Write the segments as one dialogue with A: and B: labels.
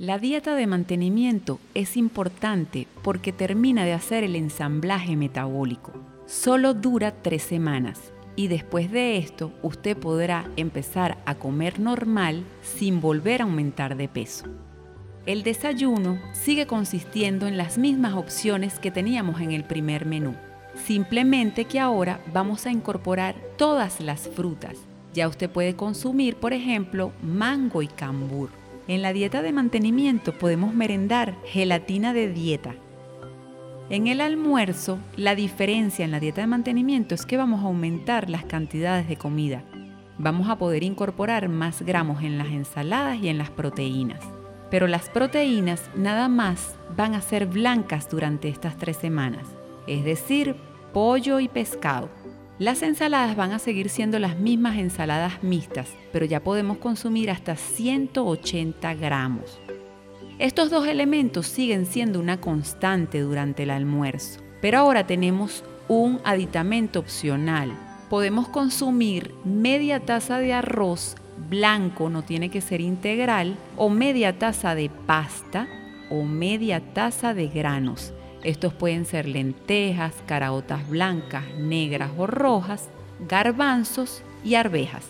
A: La dieta de mantenimiento es importante porque termina de hacer el ensamblaje metabólico. Solo dura tres semanas y después de esto usted podrá empezar a comer normal sin volver a aumentar de peso. El desayuno sigue consistiendo en las mismas opciones que teníamos en el primer menú, simplemente que ahora vamos a incorporar todas las frutas. Ya usted puede consumir, por ejemplo, mango y cambur. En la dieta de mantenimiento podemos merendar gelatina de dieta. En el almuerzo, la diferencia en la dieta de mantenimiento es que vamos a aumentar las cantidades de comida. Vamos a poder incorporar más gramos en las ensaladas y en las proteínas. Pero las proteínas nada más van a ser blancas durante estas tres semanas, es decir, pollo y pescado. Las ensaladas van a seguir siendo las mismas ensaladas mixtas, pero ya podemos consumir hasta 180 gramos. Estos dos elementos siguen siendo una constante durante el almuerzo, pero ahora tenemos un aditamento opcional. Podemos consumir media taza de arroz blanco, no tiene que ser integral, o media taza de pasta o media taza de granos estos pueden ser lentejas, caraotas blancas, negras o rojas, garbanzos y arvejas.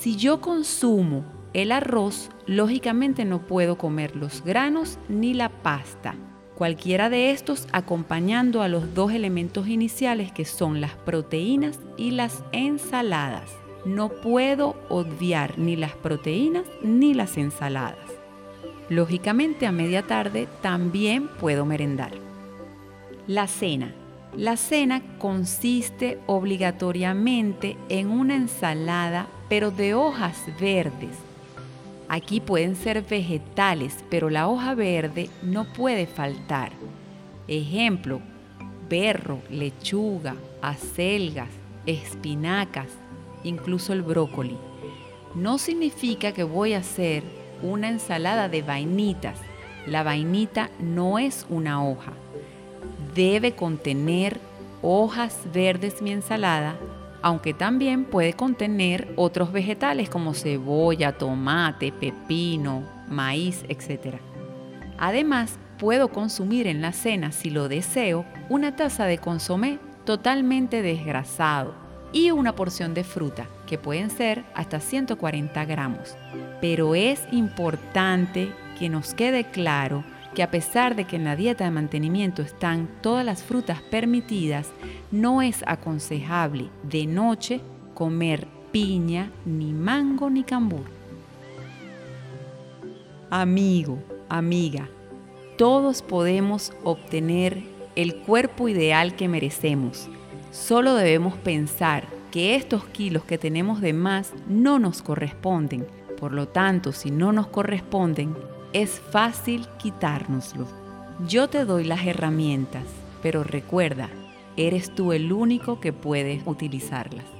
A: Si yo consumo el arroz, lógicamente no puedo comer los granos ni la pasta. Cualquiera de estos acompañando a los dos elementos iniciales que son las proteínas y las ensaladas. No puedo obviar ni las proteínas ni las ensaladas. Lógicamente a media tarde también puedo merendar. La cena. La cena consiste obligatoriamente en una ensalada, pero de hojas verdes. Aquí pueden ser vegetales, pero la hoja verde no puede faltar. Ejemplo, berro, lechuga, acelgas, espinacas, incluso el brócoli. No significa que voy a hacer una ensalada de vainitas. La vainita no es una hoja debe contener hojas verdes mi ensalada, aunque también puede contener otros vegetales como cebolla, tomate, pepino, maíz, etc. Además, puedo consumir en la cena, si lo deseo, una taza de consomé totalmente desgrasado y una porción de fruta, que pueden ser hasta 140 gramos. Pero es importante que nos quede claro que a pesar de que en la dieta de mantenimiento están todas las frutas permitidas, no es aconsejable de noche comer piña, ni mango, ni cambur. Amigo, amiga, todos podemos obtener el cuerpo ideal que merecemos. Solo debemos pensar que estos kilos que tenemos de más no nos corresponden. Por lo tanto, si no nos corresponden, es fácil quitárnoslo. Yo te doy las herramientas, pero recuerda, eres tú el único que puede utilizarlas.